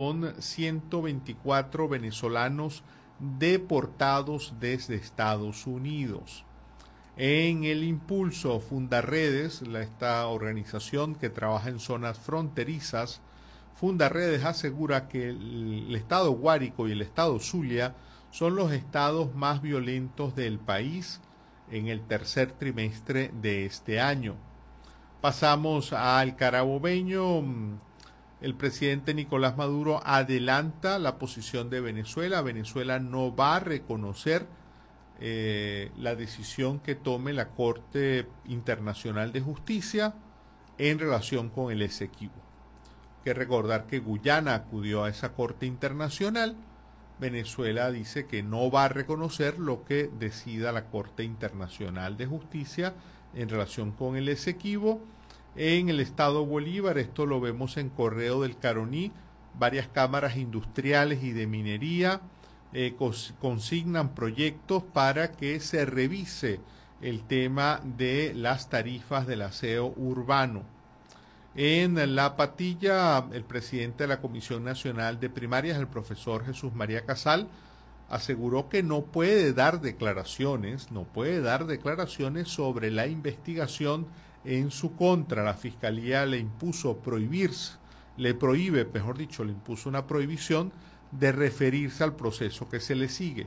con 124 venezolanos deportados desde Estados Unidos. En el impulso Fundarredes, esta organización que trabaja en zonas fronterizas, Fundarredes asegura que el, estado Guárico y el estado Zulia son los estados más violentos del país en el tercer trimestre de este año. Pasamos al carabobeño. El presidente Nicolás Maduro adelanta la posición de Venezuela. Venezuela no va a reconocer eh, la decisión que tome la Corte Internacional de Justicia en relación con el Esequibo. que recordar que Guyana acudió a esa Corte Internacional. Venezuela dice que no va a reconocer lo que decida la Corte Internacional de Justicia en relación con el Esequibo. En el estado Bolívar, esto lo vemos en Correo del Caroní, varias cámaras industriales y de minería eh, consignan proyectos para que se revise el tema de las tarifas del aseo urbano. En la patilla, el presidente de la Comisión Nacional de Primarias, el profesor Jesús María Casal, aseguró que no puede dar declaraciones, no puede dar declaraciones sobre la investigación en su contra. La Fiscalía le impuso prohibirse, le prohíbe, mejor dicho, le impuso una prohibición de referirse al proceso que se le sigue.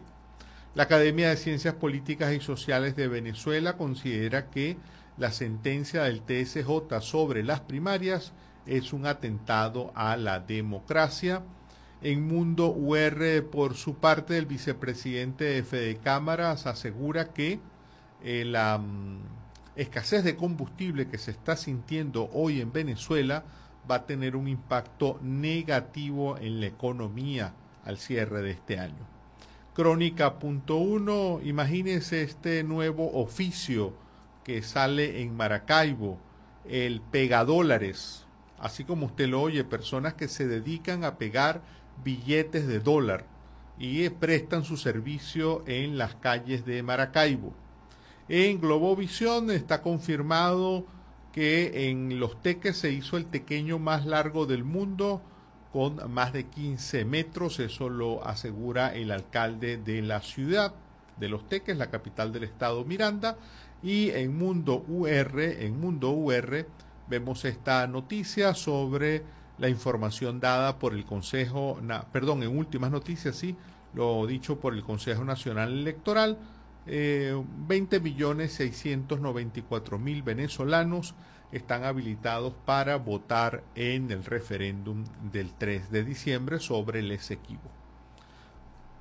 La Academia de Ciencias Políticas y Sociales de Venezuela considera que la sentencia del TSJ sobre las primarias es un atentado a la democracia. En Mundo UR, por su parte, el vicepresidente de Cámaras asegura que eh, la mm, escasez de combustible que se está sintiendo hoy en Venezuela va a tener un impacto negativo en la economía al cierre de este año. Crónica.1, imagínese este nuevo oficio que sale en Maracaibo, el pegadólares, así como usted lo oye, personas que se dedican a pegar billetes de dólar y prestan su servicio en las calles de Maracaibo. En Globovisión está confirmado que en Los Teques se hizo el tequeño más largo del mundo con más de 15 metros, eso lo asegura el alcalde de la ciudad de Los Teques, la capital del estado Miranda, y en Mundo UR, en Mundo UR vemos esta noticia sobre la información dada por el Consejo, perdón, en últimas noticias, sí, lo dicho por el Consejo Nacional Electoral, eh, 20 millones 694 mil venezolanos están habilitados para votar en el referéndum del 3 de diciembre sobre el Esequibo.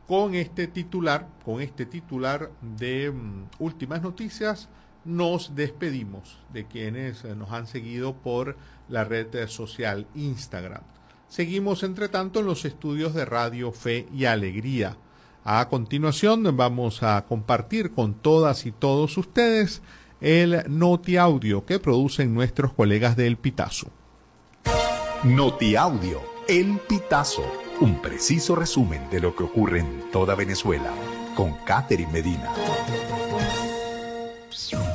Con este titular, con este titular de mm, últimas noticias, nos despedimos de quienes eh, nos han seguido por la red social Instagram. Seguimos, entre tanto, en los estudios de Radio Fe y Alegría. A continuación vamos a compartir con todas y todos ustedes el Noti Audio que producen nuestros colegas de El Pitazo. Noti Audio, El Pitazo, un preciso resumen de lo que ocurre en toda Venezuela, con Catherine Medina.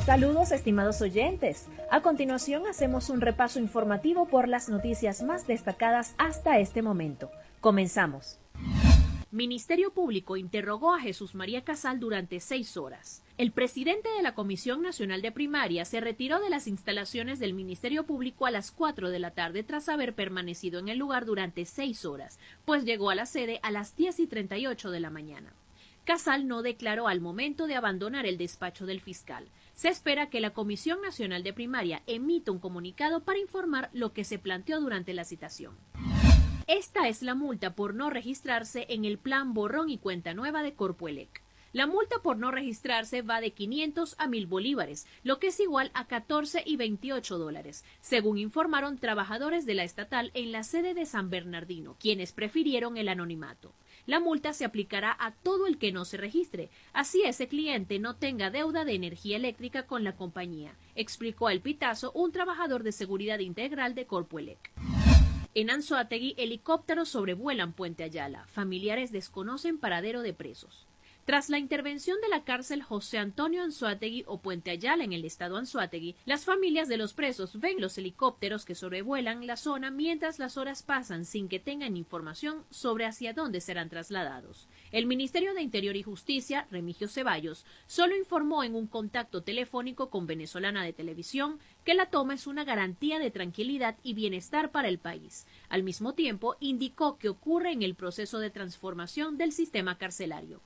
Saludos estimados oyentes. A continuación hacemos un repaso informativo por las noticias más destacadas hasta este momento. Comenzamos. Ministerio Público interrogó a Jesús María Casal durante seis horas. El presidente de la Comisión Nacional de Primaria se retiró de las instalaciones del Ministerio Público a las 4 de la tarde tras haber permanecido en el lugar durante seis horas, pues llegó a la sede a las 10 y 38 de la mañana. Casal no declaró al momento de abandonar el despacho del fiscal. Se espera que la Comisión Nacional de Primaria emita un comunicado para informar lo que se planteó durante la citación. Esta es la multa por no registrarse en el plan borrón y cuenta nueva de Corpuelec. La multa por no registrarse va de 500 a 1000 bolívares, lo que es igual a 14 y 28 dólares, según informaron trabajadores de la estatal en la sede de San Bernardino, quienes prefirieron el anonimato. La multa se aplicará a todo el que no se registre, así ese cliente no tenga deuda de energía eléctrica con la compañía, explicó al Pitazo un trabajador de seguridad integral de Corpuelec. En Anzoátegui, helicópteros sobrevuelan Puente Ayala. Familiares desconocen paradero de presos. Tras la intervención de la cárcel José Antonio Anzuategui o Puente Ayala en el estado Anzuategui, las familias de los presos ven los helicópteros que sobrevuelan la zona mientras las horas pasan sin que tengan información sobre hacia dónde serán trasladados. El Ministerio de Interior y Justicia, Remigio Ceballos, solo informó en un contacto telefónico con Venezolana de Televisión que la toma es una garantía de tranquilidad y bienestar para el país. Al mismo tiempo, indicó que ocurre en el proceso de transformación del sistema carcelario.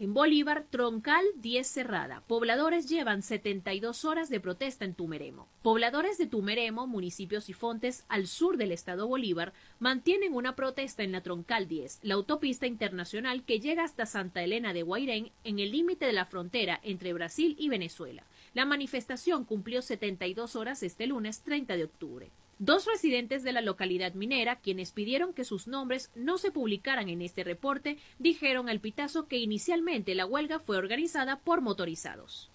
En Bolívar, Troncal 10 cerrada. Pobladores llevan 72 horas de protesta en Tumeremo. Pobladores de Tumeremo, municipios y fontes al sur del estado Bolívar, mantienen una protesta en la Troncal 10, la autopista internacional que llega hasta Santa Elena de Guairén en el límite de la frontera entre Brasil y Venezuela. La manifestación cumplió 72 horas este lunes 30 de octubre. Dos residentes de la localidad minera, quienes pidieron que sus nombres no se publicaran en este reporte, dijeron al Pitazo que inicialmente la huelga fue organizada por motorizados.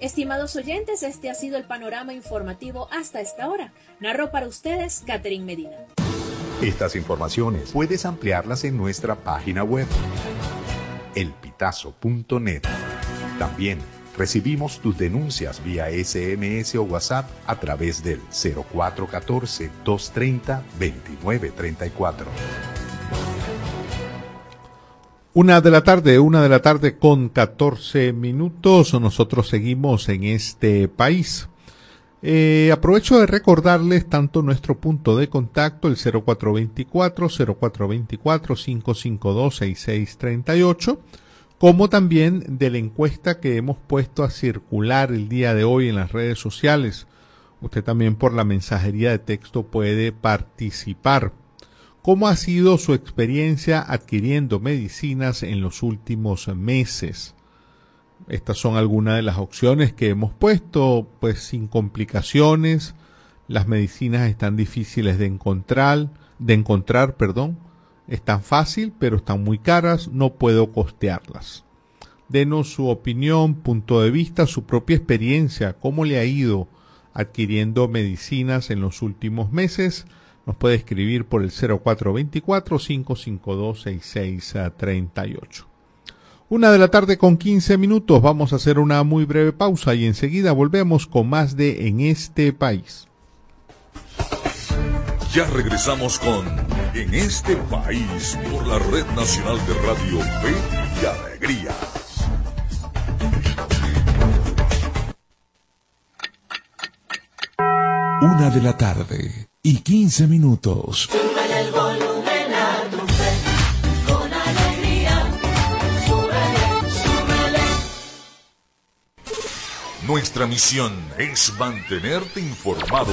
Estimados oyentes, este ha sido el panorama informativo hasta esta hora. Narro para ustedes Catherine Medina. Estas informaciones puedes ampliarlas en nuestra página web elpitazo.net. También Recibimos tus denuncias vía SMS o WhatsApp a través del 0414-230-2934. Una de la tarde, una de la tarde con 14 minutos. Nosotros seguimos en este país. Eh, aprovecho de recordarles tanto nuestro punto de contacto, el 0424 0424 552 6638 como también de la encuesta que hemos puesto a circular el día de hoy en las redes sociales. Usted también por la mensajería de texto puede participar. ¿Cómo ha sido su experiencia adquiriendo medicinas en los últimos meses? Estas son algunas de las opciones que hemos puesto, pues sin complicaciones. Las medicinas están difíciles de encontrar, de encontrar, perdón tan fácil, pero están muy caras, no puedo costearlas. Denos su opinión, punto de vista, su propia experiencia, cómo le ha ido adquiriendo medicinas en los últimos meses. Nos puede escribir por el 0424-552-6638. Una de la tarde con 15 minutos. Vamos a hacer una muy breve pausa y enseguida volvemos con más de En este país. Ya regresamos con En este país por la Red Nacional de Radio Fe y Alegría. Una de la tarde y 15 minutos. Nuestra misión es mantenerte informado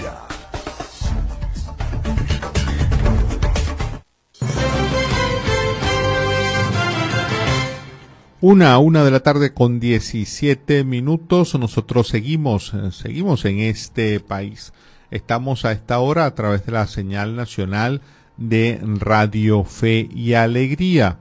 Una a una de la tarde con 17 minutos. Nosotros seguimos, eh, seguimos en este país. Estamos a esta hora a través de la señal nacional de Radio Fe y Alegría.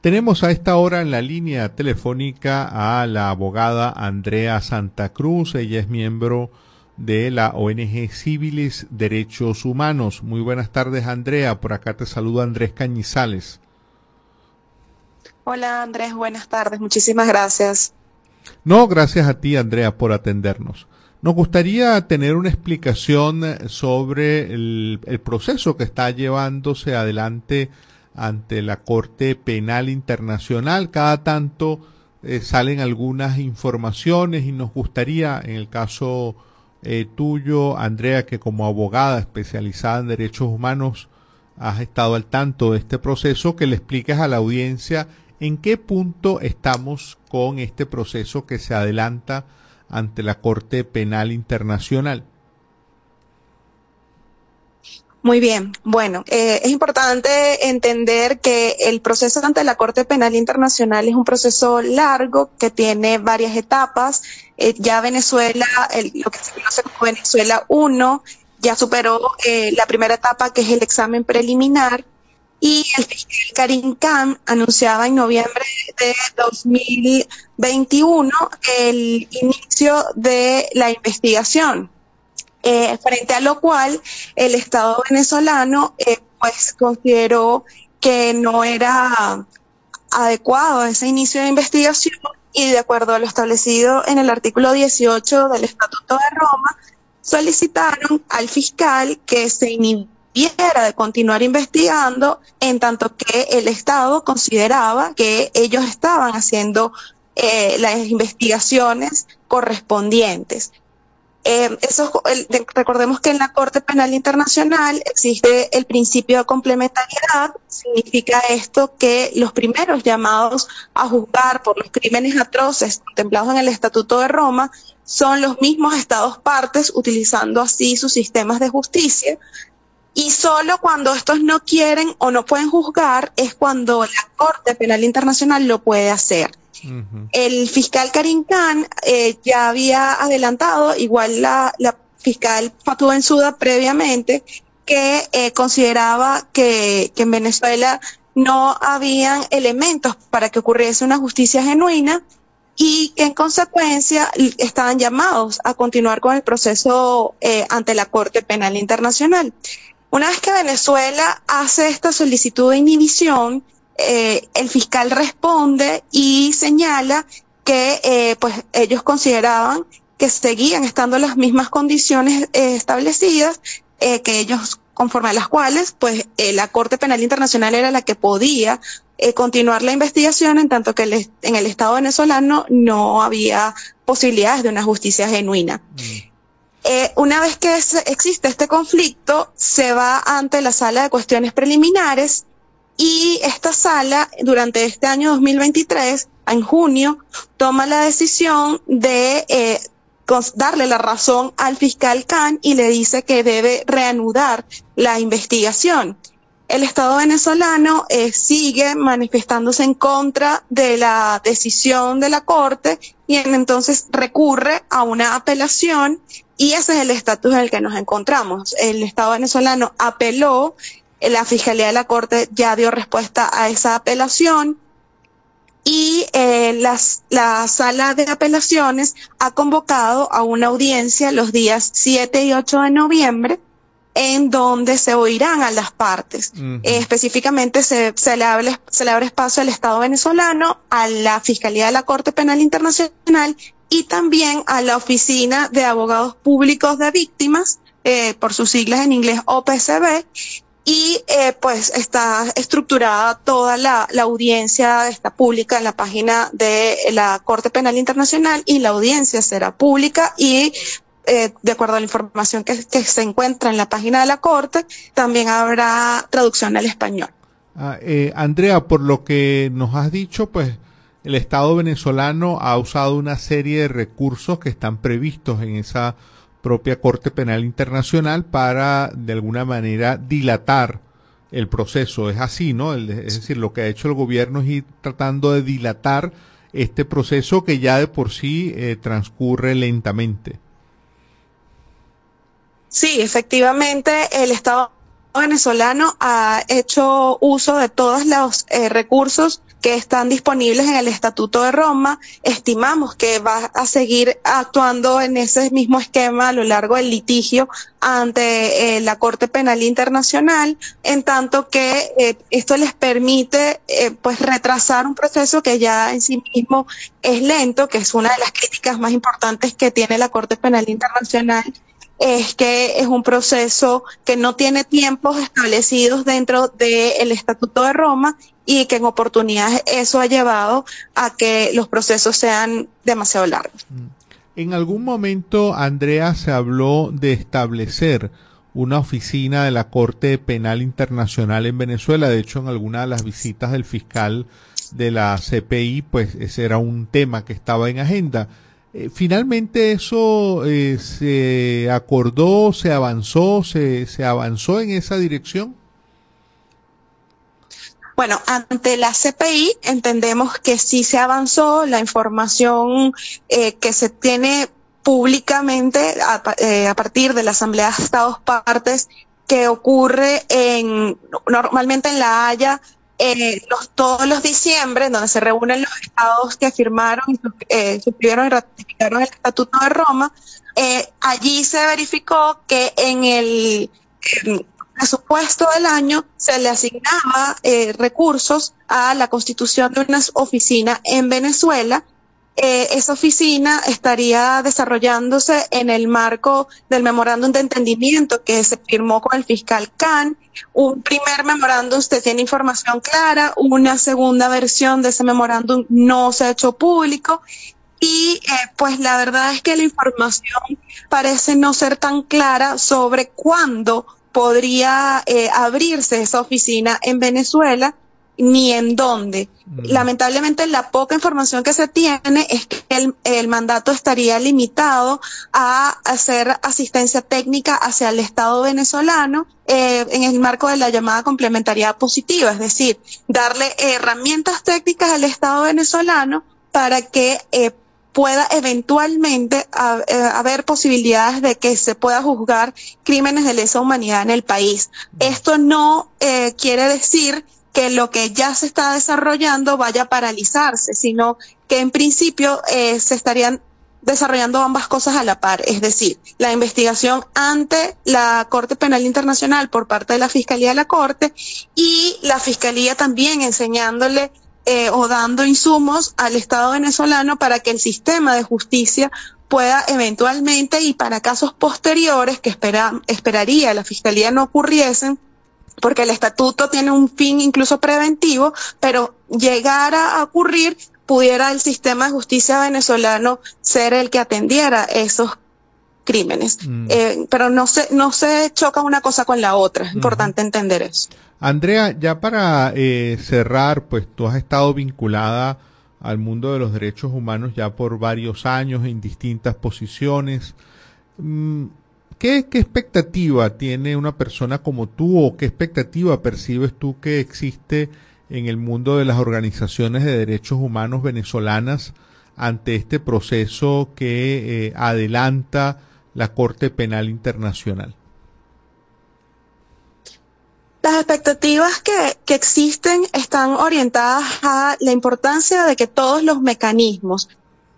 Tenemos a esta hora en la línea telefónica a la abogada Andrea Santa Cruz. Ella es miembro de la ONG Civiles Derechos Humanos. Muy buenas tardes, Andrea. Por acá te saluda Andrés Cañizales. Hola Andrés, buenas tardes, muchísimas gracias. No, gracias a ti, Andrea, por atendernos. Nos gustaría tener una explicación sobre el, el, proceso que está llevándose adelante ante la Corte Penal Internacional. Cada tanto eh, salen algunas informaciones y nos gustaría, en el caso eh, tuyo, Andrea, que como abogada especializada en derechos humanos has estado al tanto de este proceso, que le expliques a la audiencia en qué punto estamos con este proceso que se adelanta ante la Corte Penal Internacional. Muy bien. Bueno, eh, es importante entender que el proceso ante la Corte Penal Internacional es un proceso largo que tiene varias etapas. Eh, ya Venezuela, el, lo que se conoce como Venezuela 1, ya superó eh, la primera etapa que es el examen preliminar y el fiscal Karim Khan anunciaba en noviembre de 2021 el inicio de la investigación eh, frente a lo cual el Estado venezolano eh, pues consideró que no era adecuado ese inicio de investigación y de acuerdo a lo establecido en el artículo 18 del Estatuto de Roma, solicitaron al fiscal que se inhibiera de continuar investigando en tanto que el Estado consideraba que ellos estaban haciendo eh, las investigaciones correspondientes. Eh, recordemos que en la Corte Penal Internacional existe el principio de complementariedad. Significa esto que los primeros llamados a juzgar por los crímenes atroces contemplados en el Estatuto de Roma son los mismos estados partes, utilizando así sus sistemas de justicia. Y solo cuando estos no quieren o no pueden juzgar es cuando la Corte Penal Internacional lo puede hacer. El fiscal Karim Khan eh, ya había adelantado, igual la, la fiscal Fatou Bensouda previamente, que eh, consideraba que, que en Venezuela no habían elementos para que ocurriese una justicia genuina y que en consecuencia estaban llamados a continuar con el proceso eh, ante la Corte Penal Internacional. Una vez que Venezuela hace esta solicitud de inhibición, eh, el fiscal responde y señala que eh, pues ellos consideraban que seguían estando las mismas condiciones eh, establecidas, eh, que ellos conforme a las cuales pues eh, la Corte Penal Internacional era la que podía continuar la investigación en tanto que el, en el Estado venezolano no había posibilidades de una justicia genuina. Mm. Eh, una vez que existe este conflicto, se va ante la sala de cuestiones preliminares y esta sala, durante este año 2023, en junio, toma la decisión de eh, darle la razón al fiscal Khan y le dice que debe reanudar la investigación. El Estado venezolano eh, sigue manifestándose en contra de la decisión de la Corte y entonces recurre a una apelación y ese es el estatus en el que nos encontramos. El Estado venezolano apeló la Fiscalía de la Corte ya dio respuesta a esa apelación y eh, las, la sala de apelaciones ha convocado a una audiencia los días 7 y 8 de noviembre en donde se oirán a las partes. Uh -huh. eh, específicamente se, se, le abre, se le abre espacio al Estado venezolano, a la Fiscalía de la Corte Penal Internacional y también a la Oficina de Abogados Públicos de Víctimas, eh, por sus siglas en inglés OPCB, y eh, pues está estructurada toda la, audiencia, está pública en la página de la Corte Penal Internacional y la audiencia será pública y eh, de acuerdo a la información que, que, se encuentra en la página de la Corte, también habrá traducción al español. Ah, eh, Andrea, por lo que nos has dicho, pues el Estado venezolano ha usado una serie de recursos que están previstos en esa propia Corte Penal Internacional para de alguna manera dilatar el proceso. Es así, ¿no? Es decir, lo que ha hecho el gobierno es ir tratando de dilatar este proceso que ya de por sí eh, transcurre lentamente. Sí, efectivamente, el Estado venezolano ha hecho uso de todos los eh, recursos que están disponibles en el Estatuto de Roma. Estimamos que va a seguir actuando en ese mismo esquema a lo largo del litigio ante eh, la Corte Penal Internacional, en tanto que eh, esto les permite eh, pues retrasar un proceso que ya en sí mismo es lento, que es una de las críticas más importantes que tiene la Corte Penal Internacional es que es un proceso que no tiene tiempos establecidos dentro del Estatuto de Roma y que en oportunidades eso ha llevado a que los procesos sean demasiado largos. Mm. En algún momento, Andrea, se habló de establecer una oficina de la Corte Penal Internacional en Venezuela. De hecho, en alguna de las visitas del fiscal de la CPI, pues ese era un tema que estaba en agenda. Eh, finalmente eso eh, se acordó, se avanzó, se, se avanzó en esa dirección. Bueno, ante la CPI entendemos que sí se avanzó, la información eh, que se tiene públicamente a, eh, a, partir de la Asamblea de Estados Partes que ocurre en, normalmente en La Haya eh, los, todos los diciembre, donde se reúnen los estados que firmaron, eh, suscribieron y ratificaron el Estatuto de Roma, eh, allí se verificó que en el, presupuesto del año se le asignaba eh, recursos a la constitución de una oficina en Venezuela eh, esa oficina estaría desarrollándose en el marco del memorándum de entendimiento que se firmó con el fiscal Khan. Un primer memorándum usted tiene información clara, una segunda versión de ese memorándum no se ha hecho público y eh, pues la verdad es que la información parece no ser tan clara sobre cuándo podría eh, abrirse esa oficina en Venezuela ni en dónde. Mm. Lamentablemente la poca información que se tiene es que el, el, mandato estaría limitado a hacer asistencia técnica hacia el Estado venezolano eh, en el marco de la llamada complementariedad positiva, es decir, darle herramientas técnicas al Estado venezolano para que eh, pueda eventualmente a, eh, haber posibilidades de que se pueda juzgar crímenes de lesa humanidad en el país. Esto no eh, quiere decir que lo que ya se está desarrollando vaya a paralizarse, sino que en principio eh, se estarían desarrollando ambas cosas a la par, es decir, la investigación ante la Corte Penal Internacional por parte de la Fiscalía de la Corte y la Fiscalía también enseñándole eh, o dando insumos al Estado venezolano para que el sistema de justicia pueda eventualmente y para casos posteriores que espera, esperaría la Fiscalía no ocurriesen, porque el estatuto tiene un fin incluso preventivo, pero llegara a ocurrir, pudiera el sistema de justicia venezolano ser el que atendiera esos crímenes. Mm. Eh, pero no se, no se choca una cosa con la otra, es importante entender eso. Andrea, ya para eh, cerrar, pues tú has estado vinculada al mundo de los derechos humanos ya por varios años en distintas posiciones. Mm, ¿Qué, ¿Qué, expectativa tiene una persona como tú o qué expectativa percibes tú que existe en el mundo de las organizaciones de derechos humanos venezolanas ante este proceso que eh, adelanta la Corte Penal Internacional? Las expectativas que, existen están orientadas a la importancia de que todos los mecanismos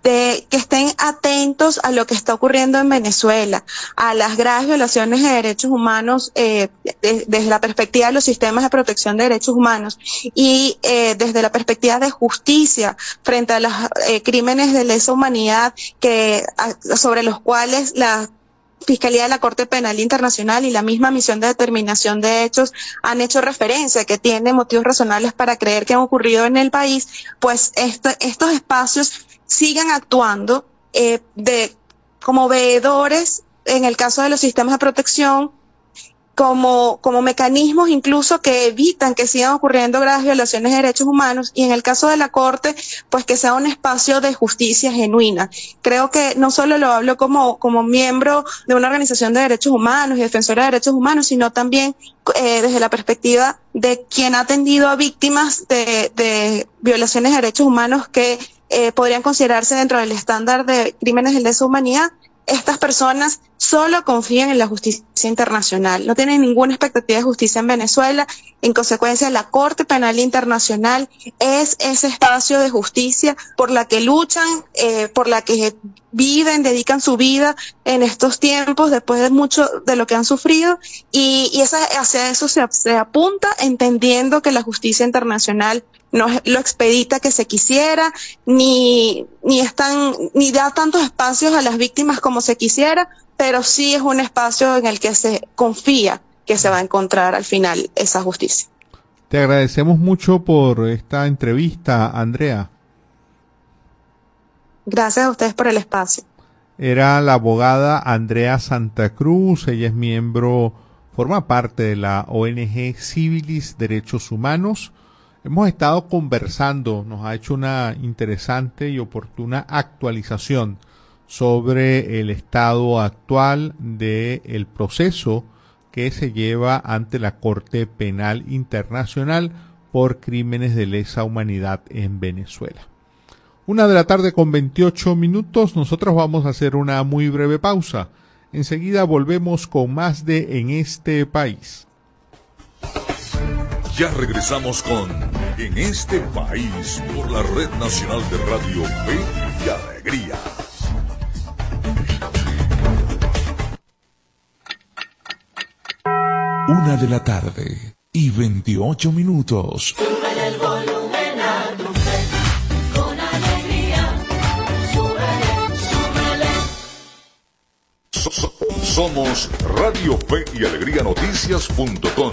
de que estén atentos a lo que está ocurriendo en Venezuela, a las graves violaciones de derechos humanos eh, de, desde la perspectiva de los sistemas de protección de derechos humanos y eh, desde la perspectiva de justicia frente a los eh, crímenes de lesa humanidad que sobre los cuales la Fiscalía de la Corte Penal Internacional y la misma misión de determinación de hechos han hecho referencia que tiene motivos razonables para creer que han ocurrido en el país, pues esto, estos espacios sigan actuando eh, de, como veedores en el caso de los sistemas de protección, como, como mecanismos incluso que evitan que sigan ocurriendo graves violaciones de derechos humanos y en el caso de la Corte, pues que sea un espacio de justicia genuina. Creo que no solo lo hablo como, como miembro de una organización de derechos humanos y defensora de derechos humanos, sino también eh, desde la perspectiva de quien ha atendido a víctimas de, de violaciones de derechos humanos que eh, podrían considerarse dentro del estándar de crímenes de lesa humanidad estas personas solo confían en la justicia internacional, no tienen ninguna expectativa de justicia en Venezuela. En consecuencia, la Corte Penal Internacional es ese espacio de justicia por la que luchan, eh, por la que viven, dedican su vida en estos tiempos después de mucho de lo que han sufrido y, y esa, hacia eso se, se apunta entendiendo que la justicia internacional no es lo expedita que se quisiera, ni, ni, están, ni da tantos espacios a las víctimas como se quisiera, pero sí es un espacio en el que se confía que se va a encontrar al final esa justicia. Te agradecemos mucho por esta entrevista, Andrea. Gracias a ustedes por el espacio. Era la abogada Andrea Santa Cruz, ella es miembro, forma parte de la ONG Civilis Derechos Humanos. Hemos estado conversando, nos ha hecho una interesante y oportuna actualización sobre el estado actual del el proceso que se lleva ante la Corte Penal Internacional por crímenes de lesa humanidad en Venezuela. Una de la tarde con 28 minutos, nosotros vamos a hacer una muy breve pausa. Enseguida volvemos con más de En este país. Ya regresamos con En este país por la Red Nacional de Radio Fe y Alegría. Una de la tarde y 28 minutos. Somos Radio Fe y Alegría Noticias.com.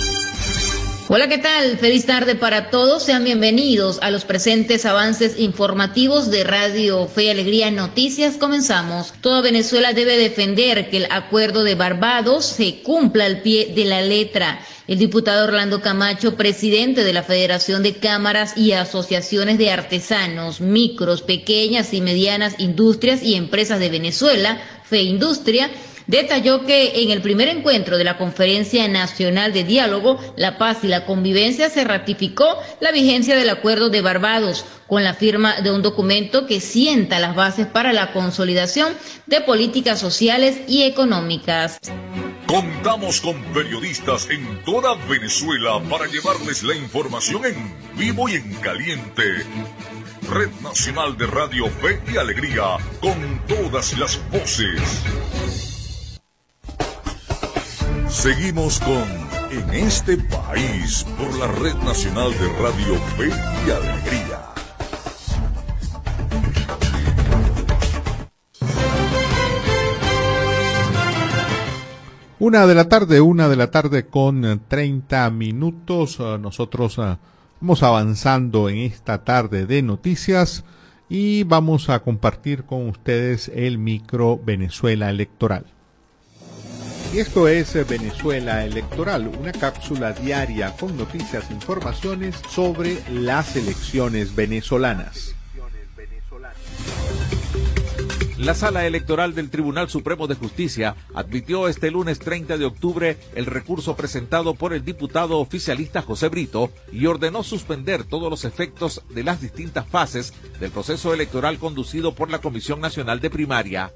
Hola, ¿qué tal? Feliz tarde para todos. Sean bienvenidos a los presentes avances informativos de Radio Fe y Alegría Noticias. Comenzamos. Toda Venezuela debe defender que el acuerdo de Barbados se cumpla al pie de la letra. El diputado Orlando Camacho, presidente de la Federación de Cámaras y Asociaciones de Artesanos, Micros, Pequeñas y Medianas Industrias y Empresas de Venezuela, Fe Industria, detalló que en el primer encuentro de la Conferencia Nacional de Diálogo, la Paz y la Convivencia se ratificó la vigencia del Acuerdo de Barbados con la firma de un documento que sienta las bases para la consolidación de políticas sociales y económicas. Contamos con periodistas en toda Venezuela para llevarles la información en vivo y en caliente. Red Nacional de Radio Fe y Alegría, con todas las voces. Seguimos con En este país por la Red Nacional de Radio Fe y Alegría. Una de la tarde, una de la tarde con eh, 30 minutos. Eh, Nosotros eh, vamos avanzando en esta tarde de noticias y vamos a compartir con ustedes el micro Venezuela Electoral. Y esto es eh, Venezuela Electoral, una cápsula diaria con noticias e informaciones sobre las elecciones venezolanas. La Sala Electoral del Tribunal Supremo de Justicia admitió este lunes 30 de octubre el recurso presentado por el diputado oficialista José Brito y ordenó suspender todos los efectos de las distintas fases del proceso electoral conducido por la Comisión Nacional de Primaria.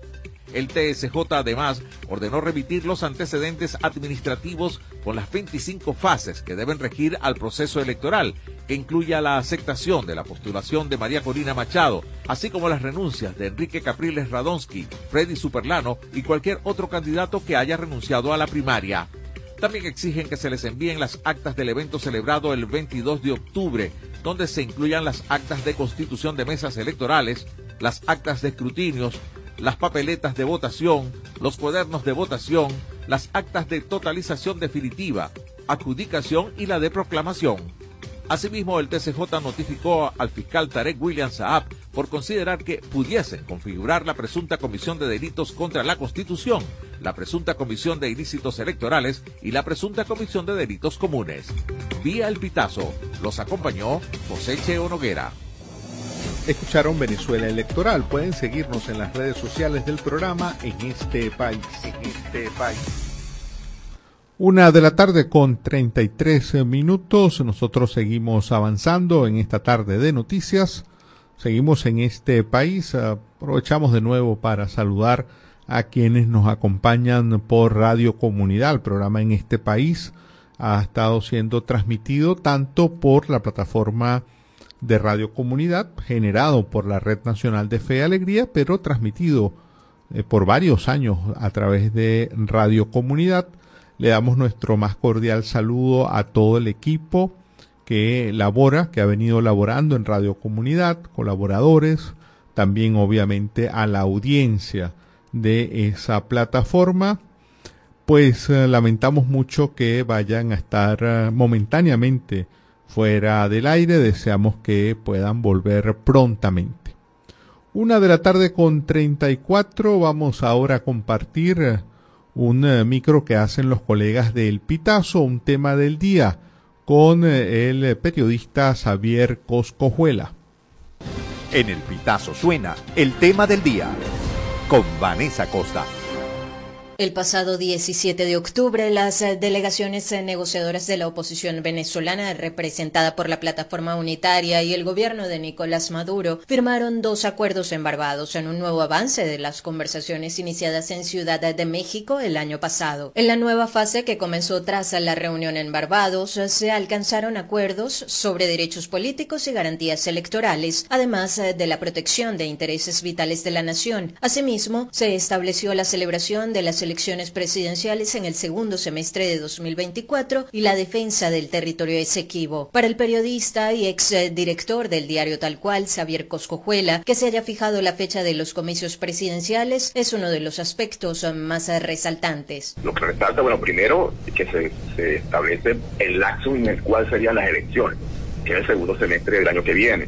El TSJ además ordenó remitir los antecedentes administrativos con las 25 fases que deben regir al proceso electoral, que incluya la aceptación de la postulación de María Corina Machado, así como las renuncias de Enrique Capriles Radonsky, Freddy Superlano y cualquier otro candidato que haya renunciado a la primaria. También exigen que se les envíen las actas del evento celebrado el 22 de octubre, donde se incluyan las actas de constitución de mesas electorales, las actas de escrutinios, las papeletas de votación, los cuadernos de votación, las actas de totalización definitiva, adjudicación y la de proclamación. Asimismo, el TCJ notificó al fiscal Tarek William Saab por considerar que pudiesen configurar la presunta comisión de delitos contra la Constitución, la presunta comisión de ilícitos electorales y la presunta comisión de delitos comunes. Vía el pitazo, los acompañó José Cheo Noguera. Escucharon Venezuela Electoral. Pueden seguirnos en las redes sociales del programa en este país. En este país. Una de la tarde con 33 minutos. Nosotros seguimos avanzando en esta tarde de noticias. Seguimos en este país. Aprovechamos de nuevo para saludar a quienes nos acompañan por Radio Comunidad. El programa en este país ha estado siendo transmitido tanto por la plataforma de Radio Comunidad, generado por la Red Nacional de Fe y Alegría, pero transmitido eh, por varios años a través de Radio Comunidad. Le damos nuestro más cordial saludo a todo el equipo que labora, que ha venido laborando en Radio Comunidad, colaboradores, también obviamente a la audiencia de esa plataforma. Pues eh, lamentamos mucho que vayan a estar eh, momentáneamente fuera del aire. Deseamos que puedan volver prontamente. Una de la tarde con 34. Vamos ahora a compartir un eh, micro que hacen los colegas del Pitazo, un tema del día, con eh, el periodista Xavier Coscojuela. En el Pitazo suena el tema del día con Vanessa Costa. El pasado 17 de octubre, las eh, delegaciones eh, negociadoras de la oposición venezolana, representada por la Plataforma Unitaria y el gobierno de Nicolás Maduro, firmaron dos acuerdos en Barbados en un nuevo avance de las conversaciones iniciadas en Ciudad de México el año pasado. En la nueva fase que comenzó tras la reunión en Barbados, se alcanzaron acuerdos sobre derechos políticos y garantías electorales, además eh, de la protección de intereses vitales de la nación. Asimismo, se estableció la celebración de las elecciones presidenciales en el segundo semestre de 2024 y la defensa del territorio Esequibo. Para el periodista y ex director del diario Tal Cual, Xavier Coscojuela, que se haya fijado la fecha de los comicios presidenciales es uno de los aspectos más resaltantes. Lo que resalta, bueno, primero que se, se establece el laxo en el cual serían las elecciones, que es el segundo semestre del año que viene.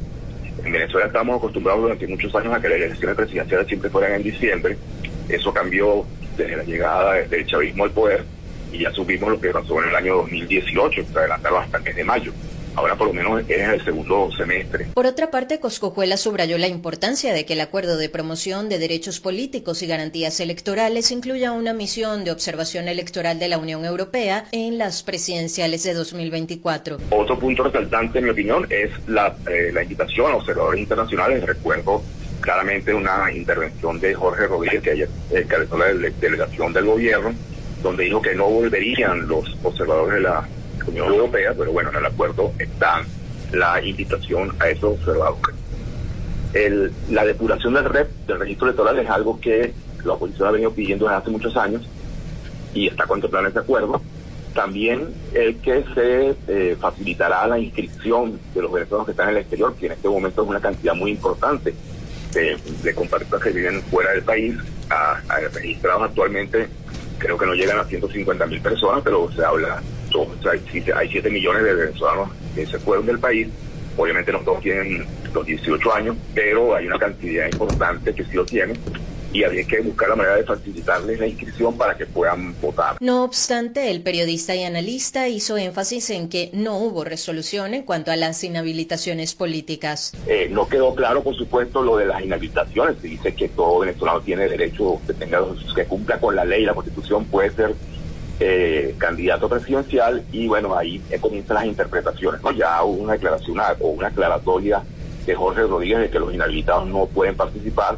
En Venezuela estamos acostumbrados durante muchos años a que las elecciones presidenciales siempre fueran en diciembre. Eso cambió desde la llegada del chavismo al poder y ya supimos lo que pasó en el año 2018, se adelantaron hasta el mes de mayo. Ahora por lo menos es el segundo semestre. Por otra parte, Coscojuela subrayó la importancia de que el acuerdo de promoción de derechos políticos y garantías electorales incluya una misión de observación electoral de la Unión Europea en las presidenciales de 2024. Otro punto resaltante, en mi opinión, es la, eh, la invitación a observadores internacionales. Recuerdo claramente una intervención de Jorge Rodríguez, que ayer encabezó la dele- delegación del gobierno, donde dijo que no volverían los observadores de la Unión Europea, pero bueno, en el acuerdo está la invitación a esos observadores. La depuración del registro electoral, es algo que la oposición ha venido pidiendo desde hace muchos años y está contemplado en este acuerdo. También el que se eh, facilitará la inscripción de los venezolanos que están en el exterior, que en este momento es una cantidad muy importante de, de compatriotas que viven fuera del país, a, registrados actualmente, creo que no llegan a 150 mil personas, pero se habla, o hay 7 millones de venezolanos que se fueron del país. Obviamente no todos tienen los 18 años, pero hay una cantidad importante que sí lo tienen y habría que buscar la manera de facilitarles la inscripción para que puedan votar. No obstante, el periodista y analista hizo énfasis en que no hubo resolución en cuanto a las inhabilitaciones políticas. Eh, no quedó claro, por supuesto, lo de las inhabilitaciones. Se dice que todo venezolano tiene derecho, que, tenga, que cumpla con la ley, la constitución, puede ser eh, candidato presidencial y bueno, ahí eh, comienzan las interpretaciones. ¿no? Ya hubo una declaración una- o una aclaratoria de Jorge Rodríguez de que los inhabilitados no pueden participar,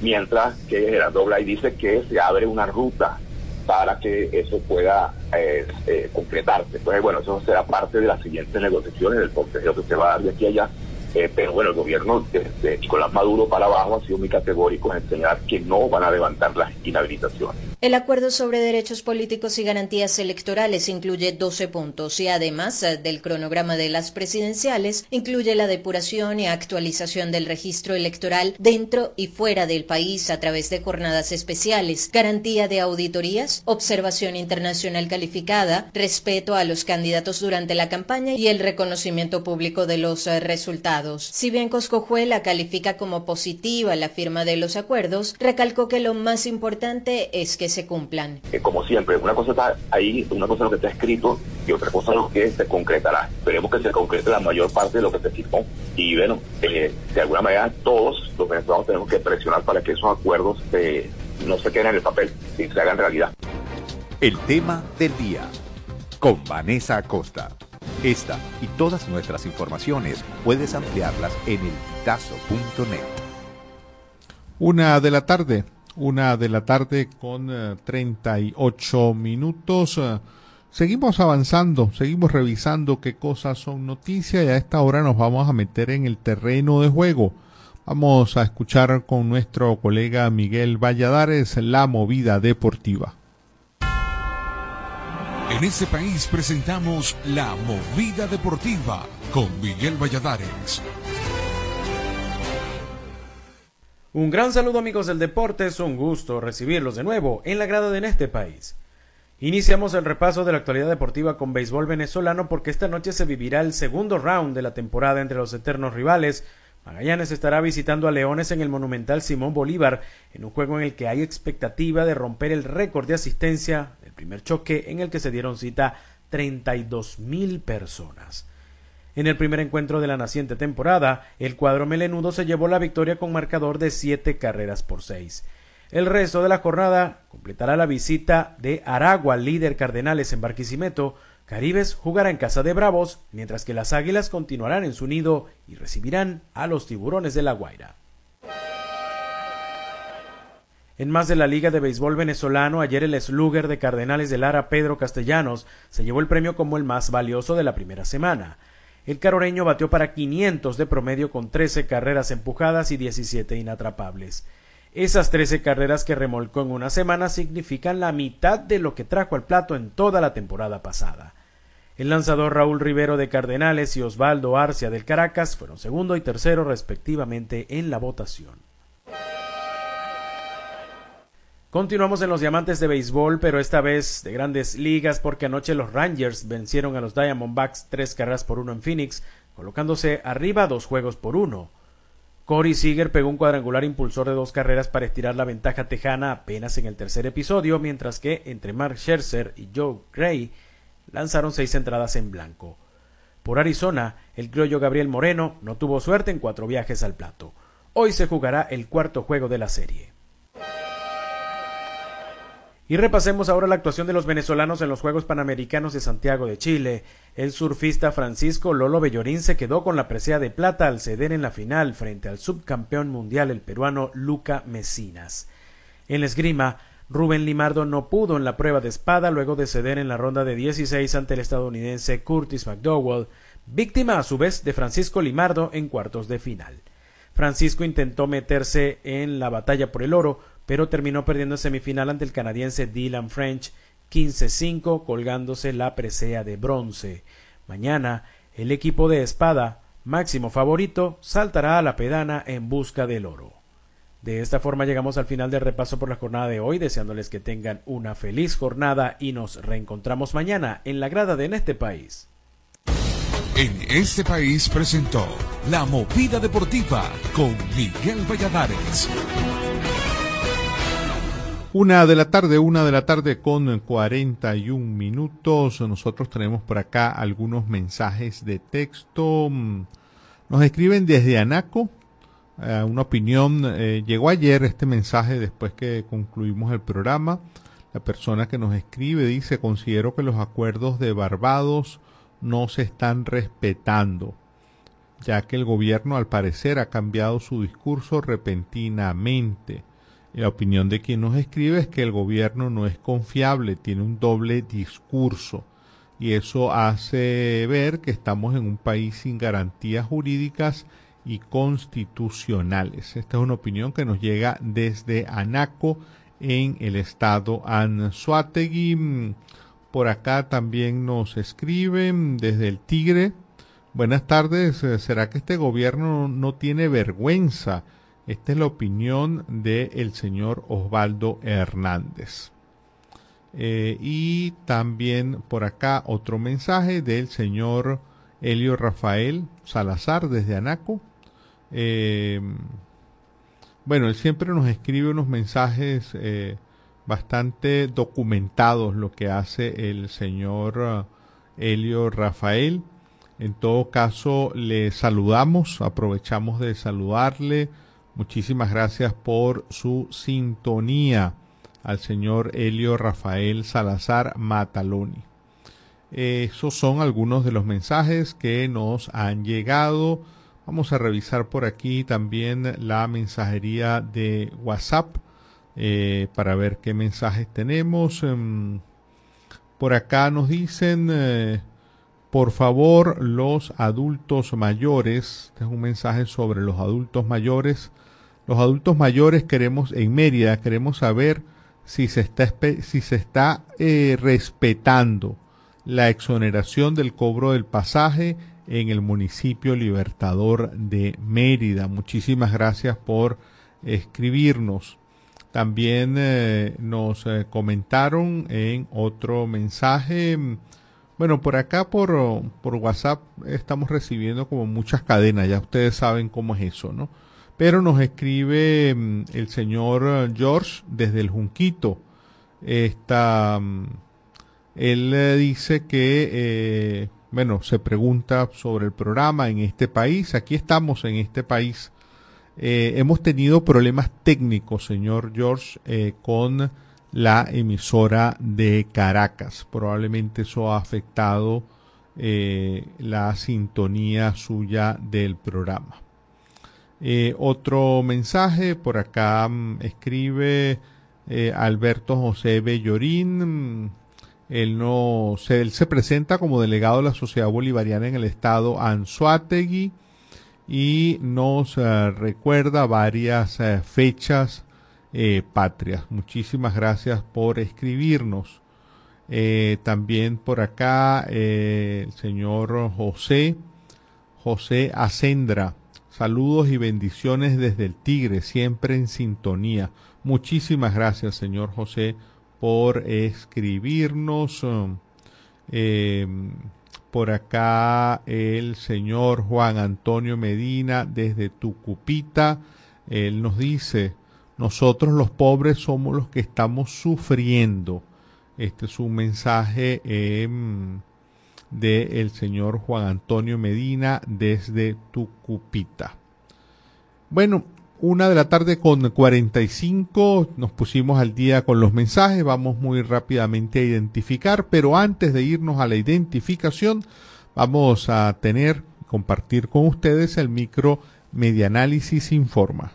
mientras que Gerardo Blay dice que se abre una ruta para que eso pueda eh, eh, concretarse. Entonces, bueno, eso será parte de las siguientes negociaciones del consejo que se va a dar de aquí a allá. Eh, pero bueno, el gobierno desde Nicolás Maduro para abajo ha sido muy categórico en enseñar que no van a levantar las inhabilitaciones. El acuerdo sobre derechos políticos y garantías electorales incluye 12 puntos y además eh, del cronograma de las presidenciales, incluye la depuración y actualización del registro electoral dentro y fuera del país a través de jornadas especiales, garantía de auditorías, observación internacional calificada, respeto a los candidatos durante la campaña y el reconocimiento público de los eh, resultados. Si bien Coscojuela califica como positiva la firma de los acuerdos, recalcó que lo más importante es que se cumplan. Eh, como siempre, una cosa está ahí, una cosa es lo que está escrito y otra cosa es lo que se concretará. Esperemos que se concrete la mayor parte de lo que se firmó y bueno, eh, de alguna manera todos los venezolanos tenemos que presionar para que esos acuerdos eh, no se queden en el papel y se hagan realidad. El tema del día con Vanessa Acosta. Esta y todas nuestras informaciones puedes ampliarlas en elpitazo.net. Una de la tarde, una de la tarde con eh, 38 minutos. Eh, seguimos avanzando, seguimos revisando qué cosas son noticias y a esta hora nos vamos a meter en el terreno de juego. Vamos a escuchar con nuestro colega Miguel Valladares la movida deportiva. En este país presentamos La Movida Deportiva con Miguel Valladares. Un gran saludo amigos del deporte, es un gusto recibirlos de nuevo en la grada de este país. Iniciamos el repaso de la actualidad deportiva con béisbol venezolano porque esta noche se vivirá el segundo round de la temporada entre los eternos rivales. Magallanes estará visitando a Leones en el monumental Simón Bolívar en un juego en el que hay expectativa de romper el récord de asistencia del primer choque en el que se dieron cita 32 mil personas. En el primer encuentro de la naciente temporada, el cuadro melenudo se llevó la victoria con marcador de siete carreras por seis. El resto de la jornada completará la visita de Aragua, líder Cardenales en Barquisimeto. Caribes jugará en casa de Bravos, mientras que las Águilas continuarán en su nido y recibirán a los Tiburones de La Guaira. En más de la Liga de Béisbol venezolano, ayer el Slugger de Cardenales de Lara, Pedro Castellanos, se llevó el premio como el más valioso de la primera semana. El caroreño batió para 500 de promedio con 13 carreras empujadas y 17 inatrapables. Esas 13 carreras que remolcó en una semana significan la mitad de lo que trajo al plato en toda la temporada pasada. El lanzador Raúl Rivero de Cardenales y Osvaldo Arcia del Caracas fueron segundo y tercero respectivamente en la votación. Continuamos en los diamantes de béisbol, pero esta vez de grandes ligas porque anoche los Rangers vencieron a los Diamondbacks tres carreras por uno en Phoenix, colocándose arriba dos juegos por uno. Corey Seager pegó un cuadrangular impulsor de dos carreras para estirar la ventaja tejana apenas en el tercer episodio, mientras que entre Mark Scherzer y Joe Gray lanzaron seis entradas en blanco. Por Arizona, el criollo Gabriel Moreno no tuvo suerte en cuatro viajes al plato. Hoy se jugará el cuarto juego de la serie. Y repasemos ahora la actuación de los venezolanos en los Juegos Panamericanos de Santiago de Chile. El surfista Francisco Lolo Bellorín se quedó con la presea de plata al ceder en la final frente al subcampeón mundial el peruano Luca Mesinas. En la esgrima, Rubén Limardo no pudo en la prueba de espada luego de ceder en la ronda de 16 ante el estadounidense Curtis McDowell, víctima a su vez de Francisco Limardo en cuartos de final. Francisco intentó meterse en la batalla por el oro, pero terminó perdiendo en semifinal ante el canadiense Dylan French 15-5, colgándose la presea de bronce. Mañana, el equipo de espada, máximo favorito, saltará a la pedana en busca del oro. De esta forma llegamos al final del repaso por la jornada de hoy, deseándoles que tengan una feliz jornada y nos reencontramos mañana en la grada de En este país. En este país presentó La Movida Deportiva con Miguel Valladares. Una de la tarde, una de la tarde con 41 minutos. Nosotros tenemos por acá algunos mensajes de texto. Nos escriben desde Anaco. eh, una opinión. eh, llegó ayer este mensaje después que concluimos el programa. La persona que nos escribe dice, considero que los acuerdos de Barbados no se están respetando, ya que el gobierno al parecer ha cambiado su discurso repentinamente. La opinión de quien nos escribe es que el gobierno no es confiable, tiene un doble discurso. Y eso hace ver que estamos en un país sin garantías jurídicas y constitucionales. Esta es una opinión que nos llega desde Anaco en el estado Anzuategui. Por acá también nos escriben desde el Tigre. Buenas tardes. ¿Será que este gobierno no tiene vergüenza? Esta es la opinión del señor Osvaldo Hernández. Eh, y también por acá otro mensaje del señor Helio Rafael Salazar desde Anaco. Eh, bueno, él siempre nos escribe unos mensajes eh, bastante documentados, lo que hace el señor Helio Rafael. En todo caso, le saludamos, aprovechamos de saludarle. Muchísimas gracias por su sintonía al señor Helio Rafael Salazar Mataloni. Esos son algunos de los mensajes que nos han llegado. Vamos a revisar por aquí también la mensajería de WhatsApp eh, para ver qué mensajes tenemos. Em, por acá nos dicen, eh, por favor, los adultos mayores. Este es un mensaje sobre los adultos mayores. Los adultos mayores queremos, en Mérida, queremos saber si se está, si se está eh, respetando la exoneración del cobro del pasaje en el municipio Libertador de Mérida. Muchísimas gracias por escribirnos. También eh, nos eh, comentaron en otro mensaje, bueno, por acá por, por WhatsApp estamos recibiendo como muchas cadenas, ya ustedes saben cómo es eso, ¿no? Pero nos escribe mm, el señor George desde el Junquito. Está, mm, él eh, dice que, eh, bueno, se pregunta sobre el programa en este país. Aquí estamos en este país. Eh, hemos tenido problemas técnicos, señor George, con la emisora de Caracas. Probablemente eso ha afectado la sintonía suya del programa. Eh, otro mensaje, por acá mm, escribe eh, Alberto José Bellorín. Mm, él, no, se, él se presenta como delegado de la Sociedad Bolivariana en el estado Anzuategui y nos eh, recuerda varias fechas patrias. Muchísimas gracias por escribirnos. también por acá el señor José, José Ascendra Saludos y bendiciones desde el Tigre, siempre en sintonía. Muchísimas gracias, señor José, por escribirnos. Eh, por acá el señor Juan Antonio Medina desde Tucupita. Él nos dice, nosotros los pobres somos los que estamos sufriendo. Este es un mensaje em, del señor Juan Antonio Medina desde Tucupita. Bueno, una de la tarde con 45, nos pusimos al día con los mensajes, vamos muy rápidamente a identificar, pero antes de irnos a la identificación, vamos a tener, compartir con ustedes el micro Medianálisis Informa.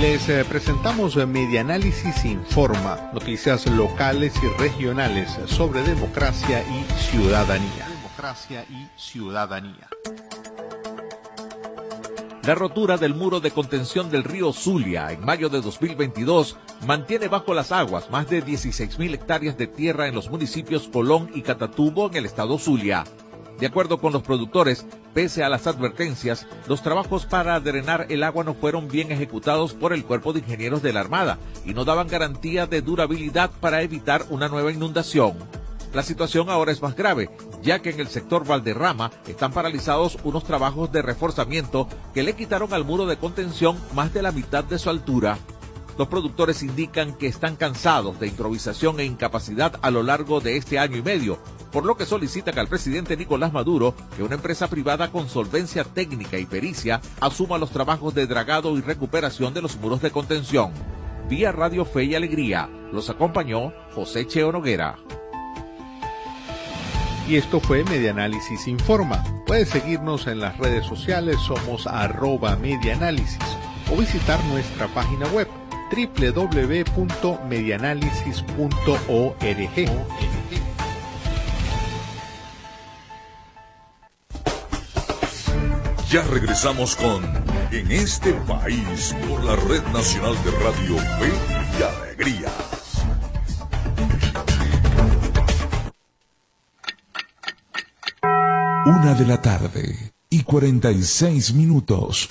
Les eh, presentamos Medianálisis Informa, noticias locales y regionales sobre democracia y ciudadanía. Democracia y ciudadanía. La rotura del muro de contención del río Zulia en mayo de 2022 mantiene bajo las aguas más de 16.000 hectáreas de tierra en los municipios Colón y Catatumbo en el estado Zulia. De acuerdo con los productores, pese a las advertencias, los trabajos para drenar el agua no fueron bien ejecutados por el Cuerpo de Ingenieros de la Armada y no daban garantía de durabilidad para evitar una nueva inundación. La situación ahora es más grave, ya que en el sector Valderrama están paralizados unos trabajos de reforzamiento que le quitaron al muro de contención más de la mitad de su altura. Los productores indican que están cansados de improvisación e incapacidad a lo largo de este año y medio, por lo que solicitan al presidente Nicolás Maduro que una empresa privada con solvencia técnica y pericia asuma los trabajos de dragado y recuperación de los muros de contención. Vía Radio Fe y Alegría, los acompañó José Cheo Noguera. Y esto fue Medianálisis Informa. Puedes seguirnos en las redes sociales, somos arroba medianálisis o visitar nuestra página web www.medianálisis.org. Ya regresamos con En este país por la Red Nacional de Radio Fe y Alegría. Una de la tarde y 46 minutos.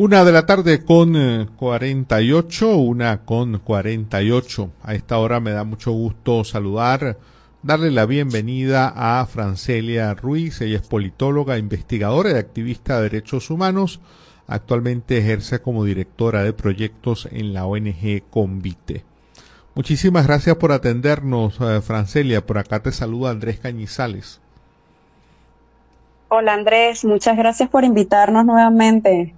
Una de la tarde con eh, 48, una con 48. A esta hora me da mucho gusto saludar, darle la bienvenida a Francelia Ruiz. Ella es politóloga, investigadora y activista de derechos humanos. Actualmente ejerce como directora de proyectos en la ONG Convite. Muchísimas gracias por atendernos, eh, Francelia. Por acá te saluda Andrés Cañizales. Hola Andrés, muchas gracias por invitarnos nuevamente.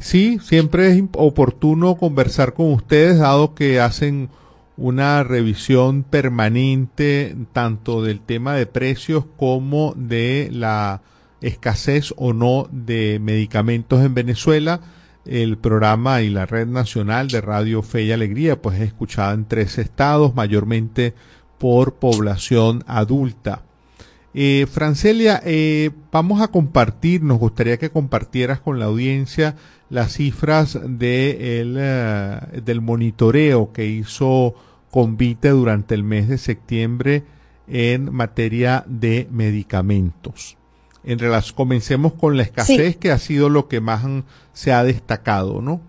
Sí, siempre es oportuno conversar con ustedes, dado que hacen una revisión permanente tanto del tema de precios como de la escasez o no de medicamentos en Venezuela. El programa y la red nacional de Radio Fe y Alegría, pues es escuchada en tres estados, mayormente por población adulta. Eh, Francelia, eh, vamos a compartir, nos gustaría que compartieras con la audiencia las cifras de el, eh, del monitoreo que hizo Convite durante el mes de septiembre en materia de medicamentos. En relación, comencemos con la escasez, que ha sido lo que más han- se ha destacado, ¿no?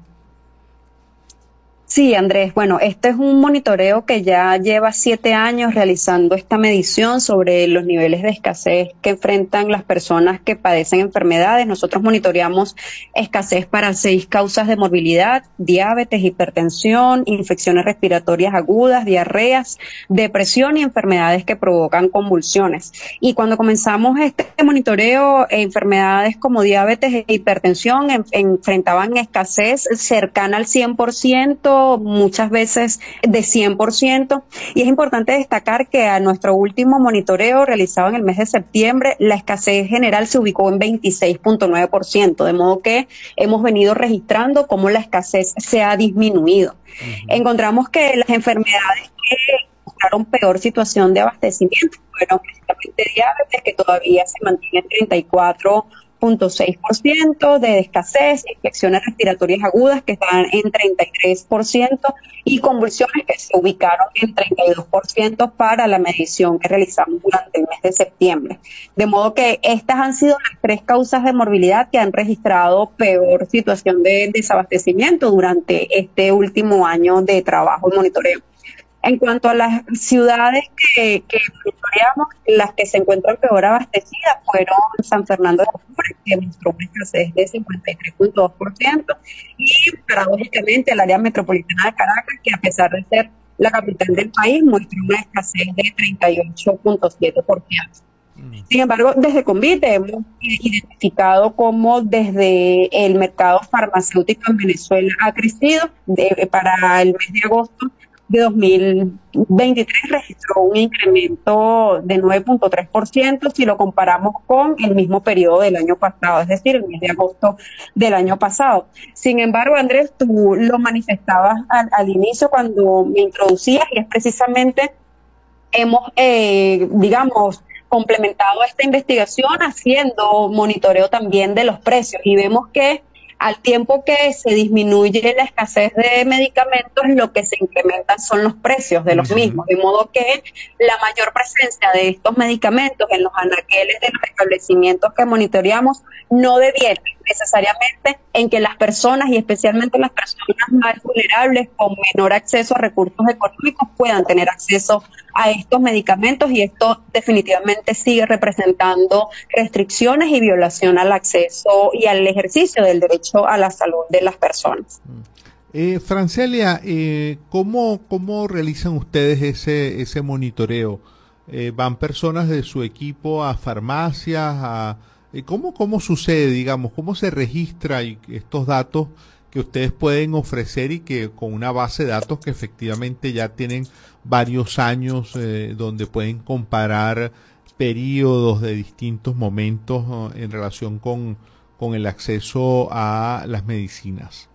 Sí, Andrés. Bueno, este es un monitoreo que ya lleva siete años realizando esta medición sobre los niveles de escasez que enfrentan las personas que padecen enfermedades. Nosotros monitoreamos escasez para seis causas de morbilidad, diabetes, hipertensión, infecciones respiratorias agudas, diarreas, depresión y enfermedades que provocan convulsiones. Y cuando comenzamos este monitoreo, enfermedades como diabetes e hipertensión en- enfrentaban escasez cercana al 100%, muchas veces de 100%. Y es importante destacar que a nuestro último monitoreo realizado en el mes de septiembre, la escasez general se ubicó en 26.9%, de modo que hemos venido registrando cómo la escasez se ha disminuido. Encontramos que las enfermedades que mostraron peor situación de abastecimiento fueron precisamente diabetes, que todavía se mantiene en 34.6% de escasez, infecciones respiratorias agudas que están en 33% y convulsiones que se ubicaron en 32% para la medición que realizamos durante el mes de septiembre. De modo que estas han sido las tres causas de morbilidad que han registrado peor situación de desabastecimiento durante este último año de trabajo y monitoreo. En cuanto a las ciudades que, que monitoreamos, las que se encuentran peor abastecidas fueron San Fernando de Apure, que mostró una escasez de 53.2%, y paradójicamente el área metropolitana de Caracas, que a pesar de ser la capital del país, muestra una escasez de 38.7%. Sin embargo, desde Convite hemos identificado cómo desde el mercado farmacéutico en Venezuela ha crecido. De- para el mes de agosto de 2023 registró un incremento de 9.3% si lo comparamos con el mismo periodo del año pasado, es decir, el mes de agosto del año pasado. Sin embargo, Andrés, tú lo manifestabas al, al inicio cuando me introducías y es precisamente hemos, eh, digamos, complementado esta investigación haciendo monitoreo también de los precios y vemos que al tiempo que se disminuye la escasez de medicamentos, lo que se incrementan son los precios de los mismos, de modo que la mayor presencia de estos medicamentos en los anaqueles de los establecimientos que monitoreamos no deviene necesariamente en que las personas y especialmente las personas más vulnerables con menor acceso a recursos económicos puedan tener acceso a estos medicamentos y esto definitivamente sigue representando restricciones y violación al acceso y al ejercicio del derecho a la salud de las personas. Eh, Francelia, eh, ¿cómo, ¿cómo realizan ustedes ese, ese monitoreo? Eh, ¿Van personas de su equipo a farmacias? A, ¿cómo, ¿Cómo sucede, digamos? ¿Cómo se registra estos datos que ustedes pueden ofrecer y que con una base de datos que efectivamente ya tienen varios años eh, donde pueden comparar periodos de distintos momentos uh, en relación con, con el acceso a las medicinas.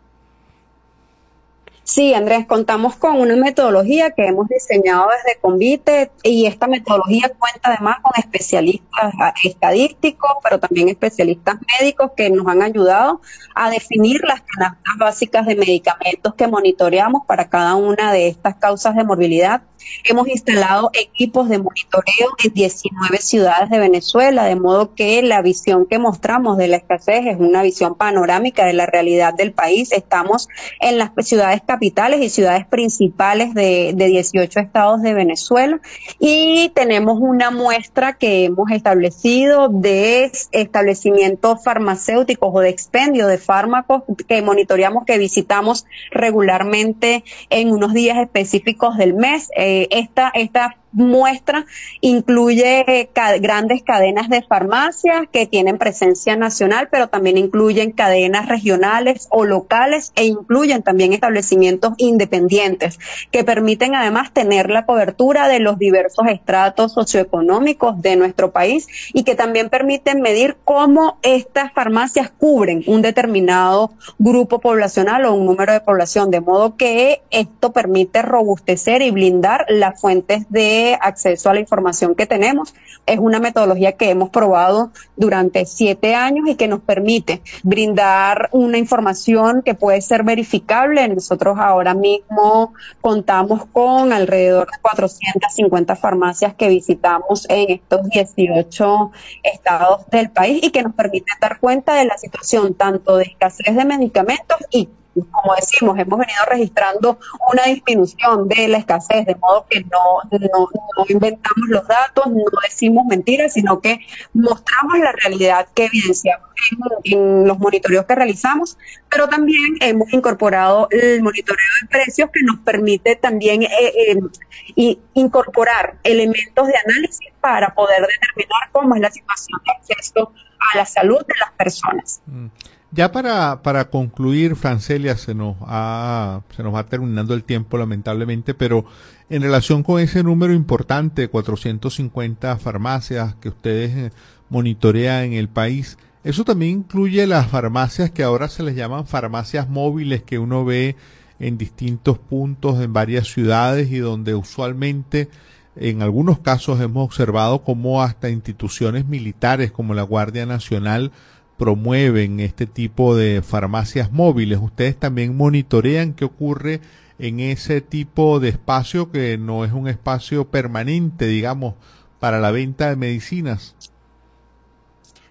Sí, Andrés, contamos con una metodología que hemos diseñado desde Convite y esta metodología cuenta además con especialistas estadísticos, pero también especialistas médicos que nos han ayudado a definir las canastas básicas de medicamentos que monitoreamos para cada una de estas causas de morbilidad Hemos instalado equipos de monitoreo en 19 ciudades de Venezuela, de modo que la visión que mostramos de la escasez es una visión panorámica de la realidad del país. Estamos en las ciudades y ciudades principales de, de 18 estados de Venezuela y tenemos una muestra que hemos establecido de establecimientos farmacéuticos o de expendio de fármacos que monitoreamos, que visitamos regularmente en unos días específicos del mes. Eh, esta, esta muestra incluye grandes cadenas de farmacias que tienen presencia nacional, pero también incluyen cadenas regionales o locales e incluyen también establecimientos independientes que permiten además tener la cobertura de los diversos estratos socioeconómicos de nuestro país y que también permiten medir cómo estas farmacias cubren un determinado grupo poblacional o un número de población, de modo que esto permite robustecer y blindar las fuentes de acceso a la información que tenemos. Es una metodología que hemos probado durante siete años y que nos permite brindar una información que puede ser verificable. Nosotros ahora mismo contamos con alrededor de 450 farmacias que visitamos en estos 18 estados del país y que nos permite dar cuenta de la situación tanto de escasez de medicamentos y como decimos, hemos venido registrando una disminución de la escasez, de modo que no, no, inventamos los datos, no decimos mentiras, sino que mostramos la realidad que evidenciamos en, los monitoreos que realizamos, pero también hemos incorporado el monitoreo de precios que nos permite también eh, eh, incorporar elementos de análisis para poder determinar cómo es la situación de acceso a la salud de las personas. Mm. Ya para, para concluir, Francelia, se nos, ha, se nos va terminando el tiempo lamentablemente, pero en relación con ese número importante, 450 farmacias que ustedes eh, monitorean en el país, eso también incluye las farmacias que ahora se les llaman farmacias móviles que uno ve en distintos puntos en varias ciudades y donde usualmente en algunos casos hemos observado como hasta instituciones militares como la Guardia Nacional promueven este tipo de farmacias móviles. Ustedes también monitorean qué ocurre en ese tipo de espacio que no es un espacio permanente, digamos, para la venta de medicinas.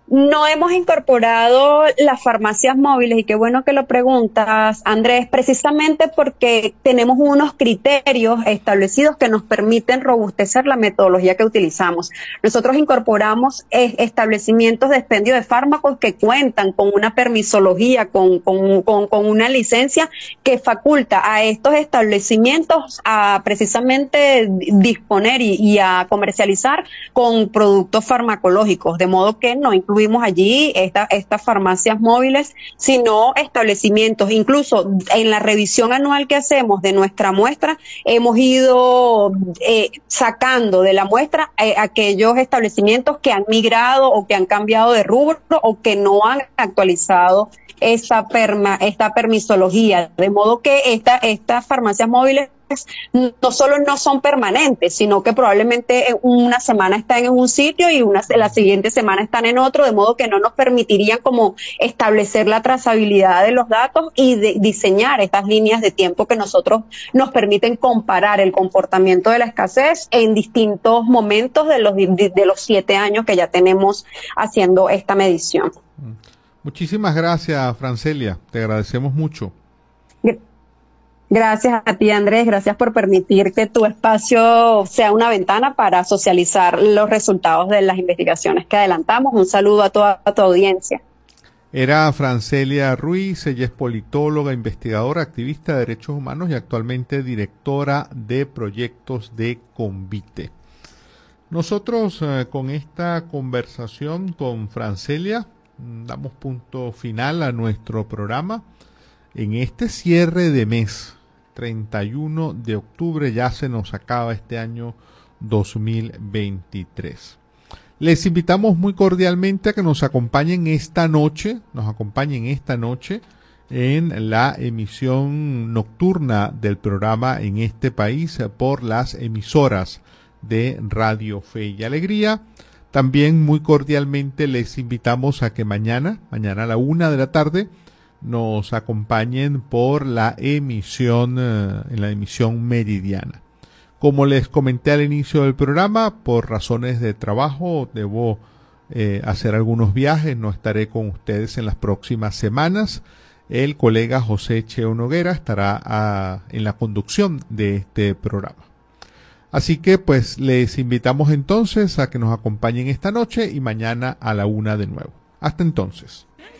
No hemos incorporado las farmacias móviles y qué bueno que lo preguntas, Andrés, precisamente porque tenemos unos criterios establecidos que nos permiten robustecer la metodología que utilizamos. Nosotros incorporamos eh, establecimientos de expendio de fármacos que cuentan con una permisología, con, con, con, una licencia que faculta a estos establecimientos a precisamente disponer y, a comercializar con productos farmacológicos, de modo que no incluye tuvimos allí esta, estas farmacias móviles, sino establecimientos. Incluso en la revisión anual que hacemos de nuestra muestra, hemos ido eh, sacando de la muestra eh, aquellos establecimientos que han migrado o que han cambiado de rubro o que no han actualizado esta, perma, esta permisología. De modo que esta, estas farmacias móviles no solo no son permanentes, sino que probablemente en una semana están en un sitio y una, la siguiente semana están en otro, de modo que no nos permitirían como establecer la trazabilidad de los datos y de diseñar estas líneas de tiempo que nosotros nos permiten comparar el comportamiento de la escasez en distintos momentos de los, de, de los siete años que ya tenemos haciendo esta medición. Muchísimas gracias, Francelia. Te agradecemos mucho. Gracias a ti, Andrés. Gracias por permitir que tu espacio sea una ventana para socializar los resultados de las investigaciones que adelantamos. Un saludo a toda tu audiencia. Era Francelia Ruiz, ella es politóloga, investigadora, activista de derechos humanos y actualmente directora de proyectos de Convite. Nosotros eh, con esta conversación con Francelia mm, damos punto final a nuestro programa. En este cierre de mes, 31 de octubre, ya se nos acaba este año 2023. Les invitamos muy cordialmente a que nos acompañen esta noche, nos acompañen esta noche en la emisión nocturna del programa en este país por las emisoras de Radio Fe y Alegría. También muy cordialmente les invitamos a que mañana, mañana a la una de la tarde, nos acompañen por la emisión, eh, en la emisión meridiana. Como les comenté al inicio del programa, por razones de trabajo debo eh, hacer algunos viajes, no estaré con ustedes en las próximas semanas. El colega José Cheo Noguera estará a, en la conducción de este programa. Así que pues les invitamos entonces a que nos acompañen esta noche y mañana a la una de nuevo. Hasta entonces.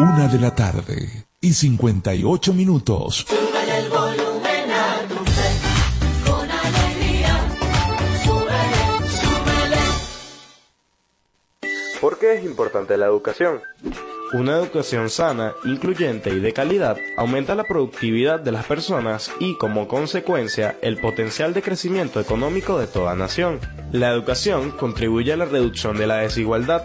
Una de la tarde y 58 minutos. Súbele el volumen a tu fe, con alegría. Súbele, súbele. ¿Por qué es importante la educación? Una educación sana, incluyente y de calidad aumenta la productividad de las personas y, como consecuencia, el potencial de crecimiento económico de toda nación. La educación contribuye a la reducción de la desigualdad,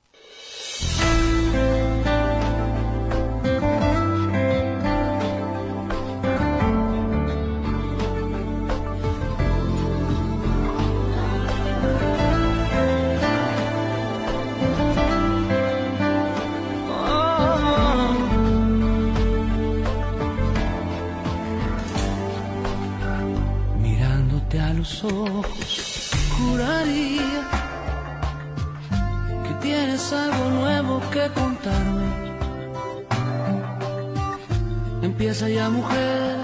Ojos, juraría que tienes algo nuevo que contarme. Empieza ya, mujer,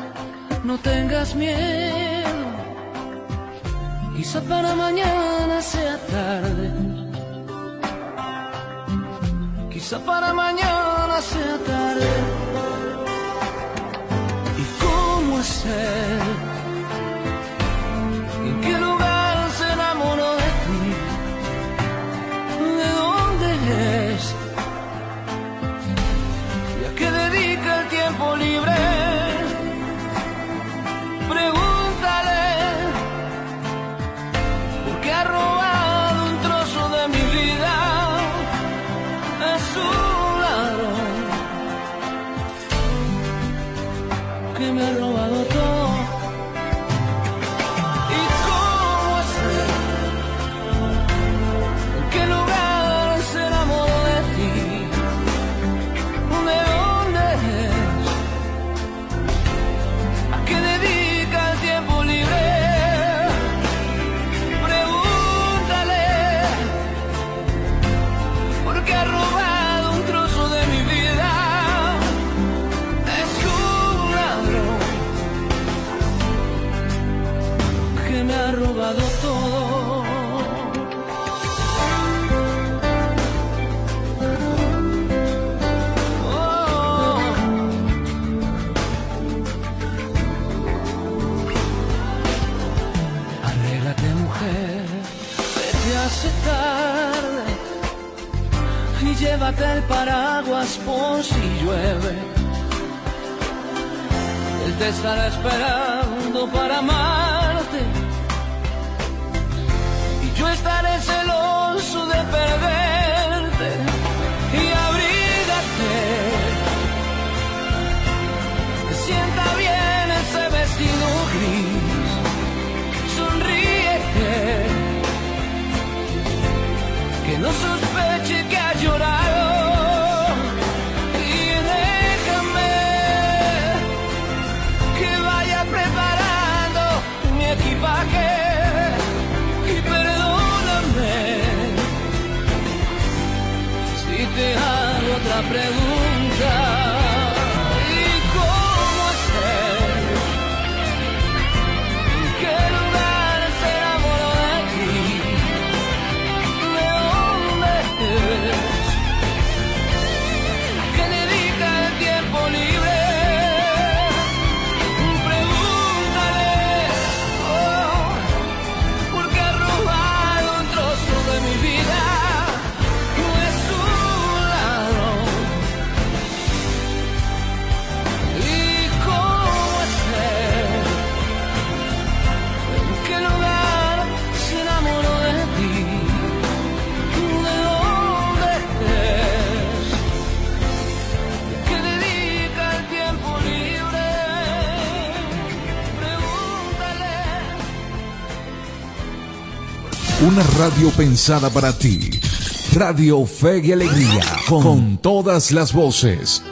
no tengas miedo. Quizá para mañana sea tarde. Quizá para mañana sea tarde. ¿Y cómo hacer? Una radio pensada para ti. Radio Fe y Alegría, con, con todas las voces.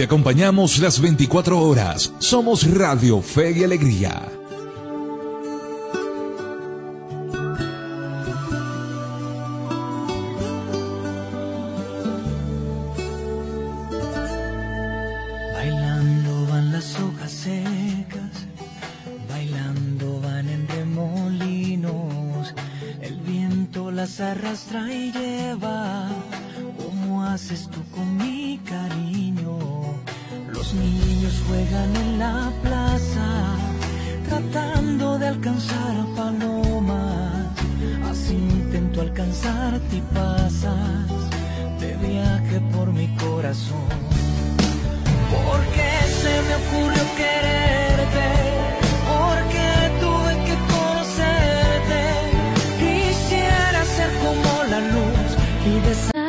Te acompañamos las 24 horas. Somos Radio Fe y Alegría.